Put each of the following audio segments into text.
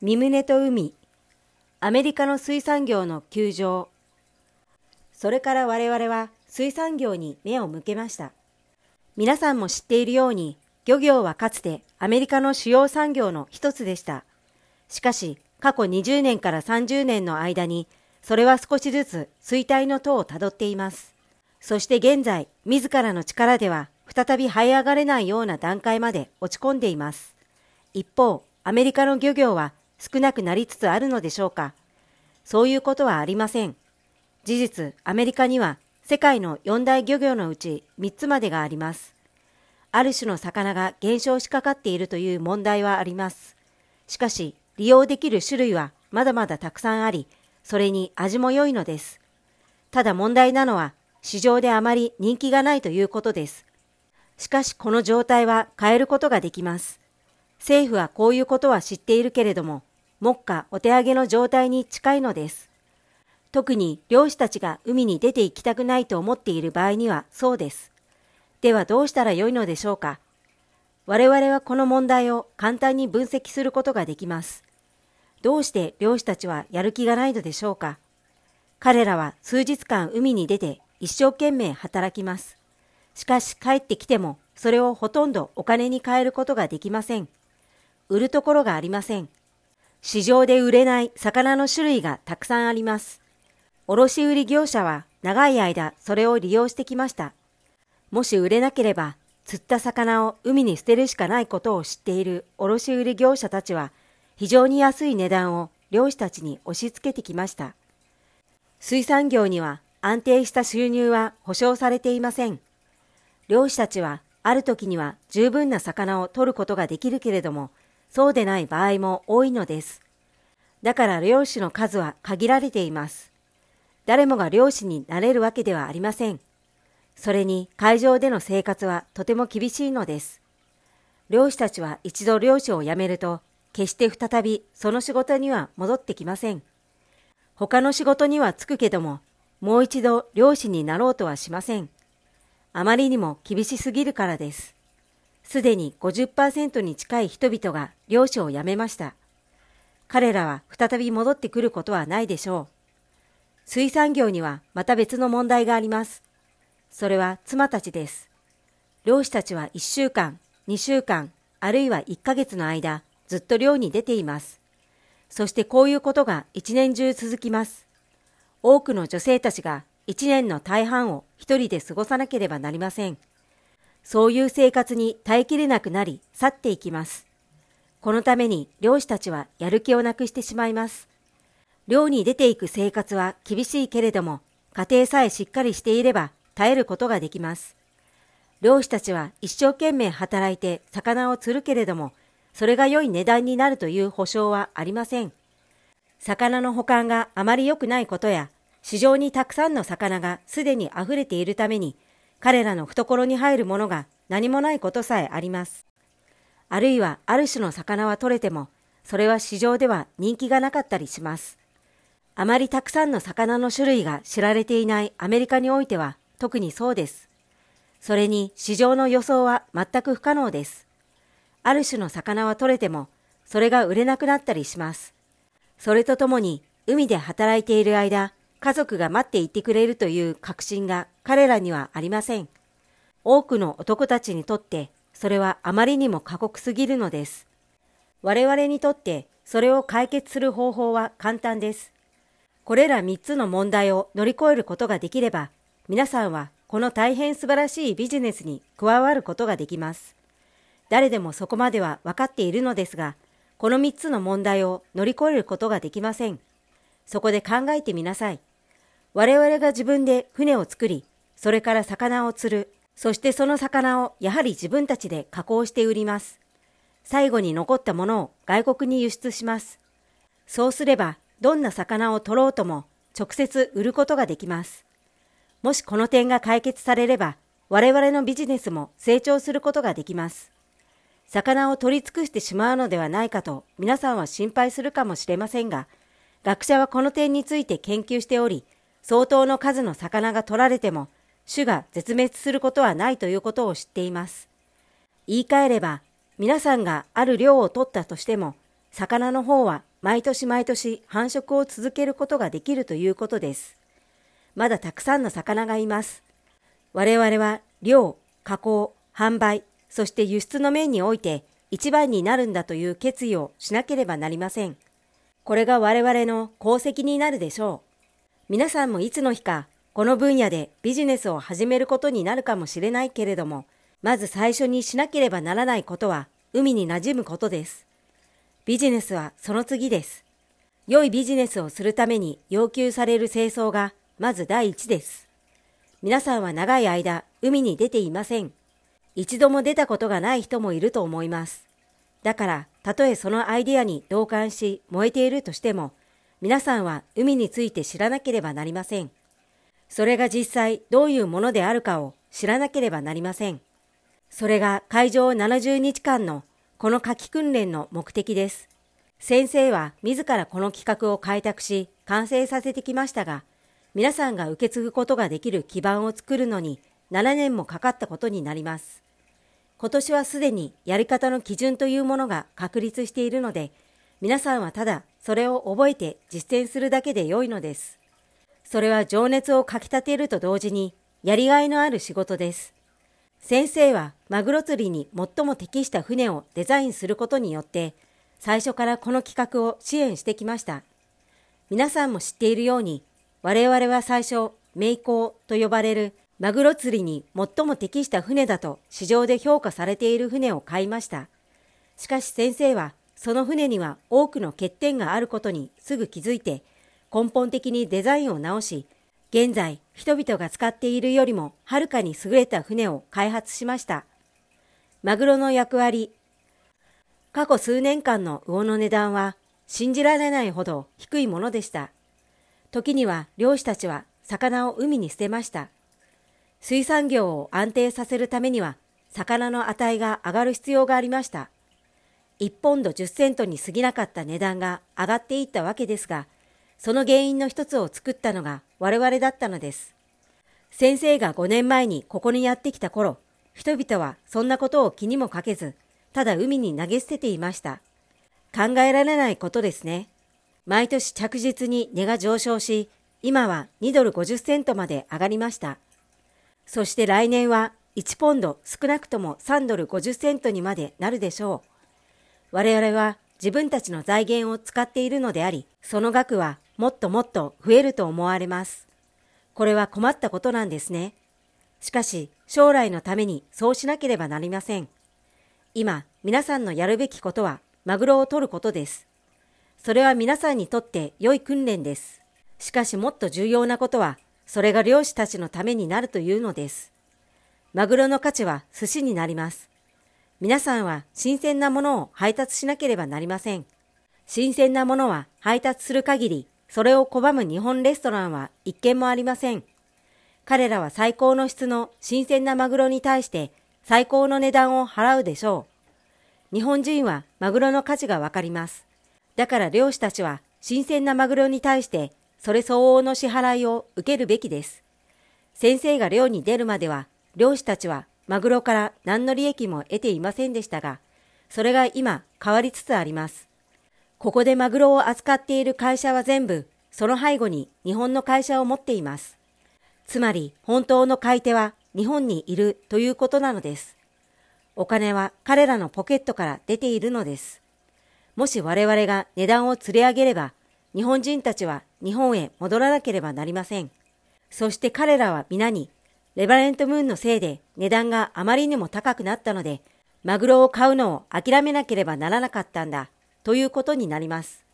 三棟と海、アメリカの水産業の窮状。それから我々は水産業に目を向けました。皆さんも知っているように、漁業はかつてアメリカの主要産業の一つでした。しかし、過去20年から30年の間に、それは少しずつ衰退の塔をたどっています。そして現在、自らの力では再び這い上がれないような段階まで落ち込んでいます。一方、アメリカの漁業は少なくなりつつあるのでしょうかそういうことはありません。事実、アメリカには世界の四大漁業のうち3つまでがあります。ある種の魚が減少しかかっているという問題はあります。しかし、利用できる種類はまだまだたくさんあり、それに味も良いのです。ただ問題なのは、市場であまり人気がないということです。しかしこの状態は変えることができます。政府はこういうことは知っているけれども、目下お手上げの状態に近いのです。特に漁師たちが海に出て行きたくないと思っている場合にはそうです。ではどうしたらよいのでしょうか。我々はこの問題を簡単に分析することができます。どうして漁師たちはやる気がないのでしょうか。彼らは数日間海に出て一生懸命働きます。しかし帰ってきてもそれをほとんどお金に換えることができません。売るところがありません。市場で売れない魚の種類がたくさんあります。卸売業者は長い間それを利用してきました。もし売れなければ、釣った魚を海に捨てるしかないことを知っている卸売業者たちは、非常に安い値段を漁師たちに押し付けてきました。水産業には安定した収入は保証されていません。漁師たちはある時には十分な魚を取ることができるけれども、そうでない場合も多いのです。だから漁師の数は限られています。誰もが漁師になれるわけではありません。それに海上での生活はとても厳しいのです。漁師たちは一度漁師を辞めると、決して再びその仕事には戻ってきません。他の仕事には就くけども、もう一度漁師になろうとはしません。あまりにも厳しすぎるからです。すでに50%に近い人々が漁師を辞めました。彼らは再び戻ってくることはないでしょう。水産業にはまた別の問題があります。それは妻たちです。漁師たちは1週間、2週間、あるいは1ヶ月の間、ずっと漁に出ています。そしてこういうことが一年中続きます。多くの女性たちが一年の大半を一人で過ごさなければなりません。そういう生活に耐えきれなくなり去っていきます。このために漁師たちはやる気をなくしてしまいます。漁に出ていく生活は厳しいけれども、家庭さえしっかりしていれば耐えることができます。漁師たちは一生懸命働いて魚を釣るけれども、それが良い値段になるという保証はありません。魚の保管があまり良くないことや、市場にたくさんの魚がすでに溢れているために、彼らの懐に入るものが何もないことさえあります。あるいはある種の魚は取れても、それは市場では人気がなかったりします。あまりたくさんの魚の種類が知られていないアメリカにおいては、特にそうです。それに市場の予想は全く不可能です。ある種の魚は取れても、それが売れなくなったりします。それとともに、海で働いている間、家族が待っていてくれるという確信が彼らにはありません。多くの男たちにとって、それはあまりにも過酷すぎるのです。我々にとって、それを解決する方法は簡単です。これら3つの問題を乗り越えることができれば、皆さんはこの大変素晴らしいビジネスに加わることができます。誰でもそこまでは分かっているのですが、この3つの問題を乗り越えることができません。そこで考えてみなさい。我々が自分で船を作り、それから魚を釣る、そしてその魚をやはり自分たちで加工して売ります。最後に残ったものを外国に輸出します。そうすれば、どんな魚を取ろうとも直接売ることができます。もしこの点が解決されれば、我々のビジネスも成長することができます。魚を取り尽くしてしまうのではないかと皆さんは心配するかもしれませんが、学者はこの点について研究しており、相当の数の魚が取られても、種が絶滅することはないということを知っています。言い換えれば、皆さんがある量を取ったとしても、魚の方は毎年毎年繁殖を続けることができるということです。まだたくさんの魚がいます。我々は量、加工、販売、そして輸出の面において一番になるんだという決意をしなければなりません。これが我々の功績になるでしょう。皆さんもいつの日かこの分野でビジネスを始めることになるかもしれないけれども、まず最初にしなければならないことは海に馴染むことです。ビジネスはその次です。良いビジネスをするために要求される清掃がまず第一です。皆さんは長い間海に出ていません。一度も出たことがない人もいると思います。だから、たとえそのアイデアに同感し燃えているとしても、皆さんは海について知らなければなりません。それが実際どういうものであるかを知らなければなりません。それが海上70日間のこの夏季訓練の目的です。先生は自らこの企画を開拓し完成させてきましたが、皆さんが受け継ぐことができる基盤を作るのに7年もかかったことになります。今年はすでにやり方の基準というものが確立しているので、皆さんはただそれを覚えて実践するだけで良いのです。それは情熱をかき立てると同時にやりがいのある仕事です。先生はマグロ釣りに最も適した船をデザインすることによって最初からこの企画を支援してきました。皆さんも知っているように我々は最初、名工と呼ばれるマグロ釣りに最も適した船だと市場で評価されている船を買いました。しかし先生はその船には多くの欠点があることにすぐ気づいて根本的にデザインを直し現在人々が使っているよりもはるかに優れた船を開発しました。マグロの役割。過去数年間の魚の値段は信じられないほど低いものでした。時には漁師たちは魚を海に捨てました。水産業を安定させるためには魚の値が上がる必要がありました。1ポンド10セントに過ぎなかった値段が上がっていったわけですが、その原因の一つを作ったのが我々だったのです。先生が5年前にここにやってきた頃、人々はそんなことを気にもかけず、ただ海に投げ捨てていました。考えられないことですね。毎年着実に値が上昇し、今は2ドル50セントまで上がりました。そして来年は1ポンド少なくとも3ドル50セントにまでなるでしょう。我々は自分たちの財源を使っているのであり、その額はもっともっと増えると思われます。これは困ったことなんですね。しかし、将来のためにそうしなければなりません。今、皆さんのやるべきことは、マグロを取ることです。それは皆さんにとって良い訓練です。しかしもっと重要なことは、それが漁師たちのためになるというのです。マグロの価値は寿司になります。皆さんは新鮮なものを配達しなければなりません。新鮮なものは配達する限りそれを拒む日本レストランは一軒もありません。彼らは最高の質の新鮮なマグロに対して最高の値段を払うでしょう。日本人はマグロの価値がわかります。だから漁師たちは新鮮なマグロに対してそれ相応の支払いを受けるべきです。先生が漁に出るまでは漁師たちはマグロから何の利益も得ていませんでしたが、それが今変わりつつあります。ここでマグロを扱っている会社は全部、その背後に日本の会社を持っています。つまり、本当の買い手は日本にいるということなのです。お金は彼らのポケットから出ているのです。もし我々が値段を釣り上げれば、日本人たちは日本へ戻らなければなりません。そして彼らは皆に、レバレントムーンのせいで値段があまりにも高くなったので、マグロを買うのを諦めなければならなかったんだ。ということになります。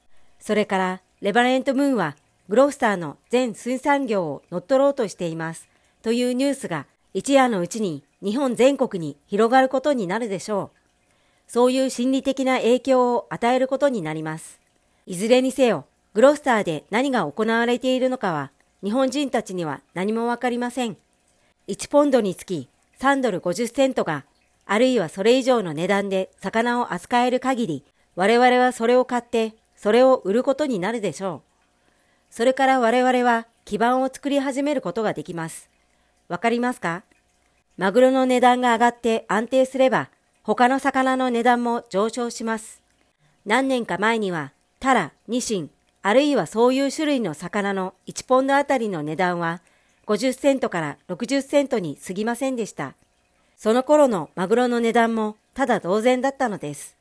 それから、レバレントムーンはグロースターの全水産業を乗っ取ろうとしていますというニュースが一夜のうちに日本全国に広がることになるでしょう。そういう心理的な影響を与えることになります。いずれにせよ、グロスターで何が行われているのかは日本人たちには何もわかりません。1ポンドにつき3ドル50セントがあるいはそれ以上の値段で魚を扱える限り我々はそれを買って、それを売ることになるでしょう。それから我々は基盤を作り始めることができます。わかりますか？マグロの値段が上がって安定すれば、他の魚の値段も上昇します。何年か前には、タラ、ニシン、あるいはそういう種類の魚の1ポンドあたりの値段は50セントから60セントに過ぎませんでした。その頃のマグロの値段もただ同然だったのです。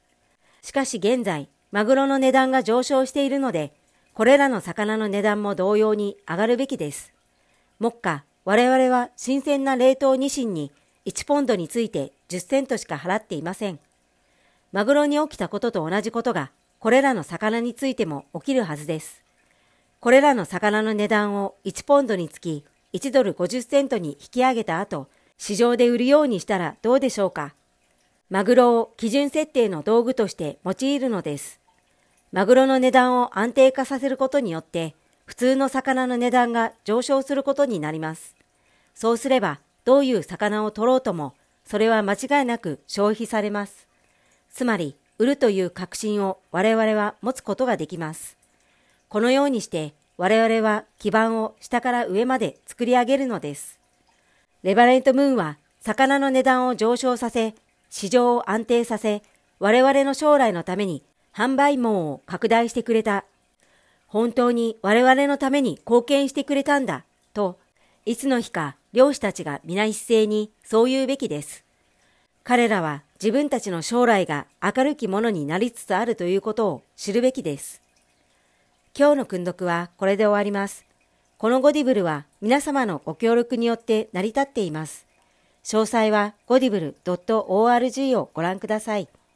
しかし現在、マグロの値段が上昇しているので、これらの魚の値段も同様に上がるべきです。目下、我々は新鮮な冷凍ニシンに1ポンドについて10セントしか払っていません。マグロに起きたことと同じことが、これらの魚についても起きるはずです。これらの魚の値段を1ポンドにつき1ドル50セントに引き上げた後、市場で売るようにしたらどうでしょうか？マグロを基準設定の道具として用いるのです。マグロの値段を安定化させることによって、普通の魚の値段が上昇することになります。そうすれば、どういう魚を取ろうとも、それは間違いなく消費されます。つまり、売るという確信を我々は持つことができます。このようにして我々は基盤を下から上まで作り上げるのです。レバレントムーンは魚の値段を上昇させ、市場を安定させ、我々の将来のために販売網を拡大してくれた。本当に我々のために貢献してくれたんだ、と、いつの日か漁師たちが皆一斉にそう言うべきです。彼らは自分たちの将来が明るきものになりつつあるということを知るべきです。今日の訓読はこれで終わります。このゴディブルは皆様のご協力によって成り立っています。詳細はゴディブル .org をご覧ください。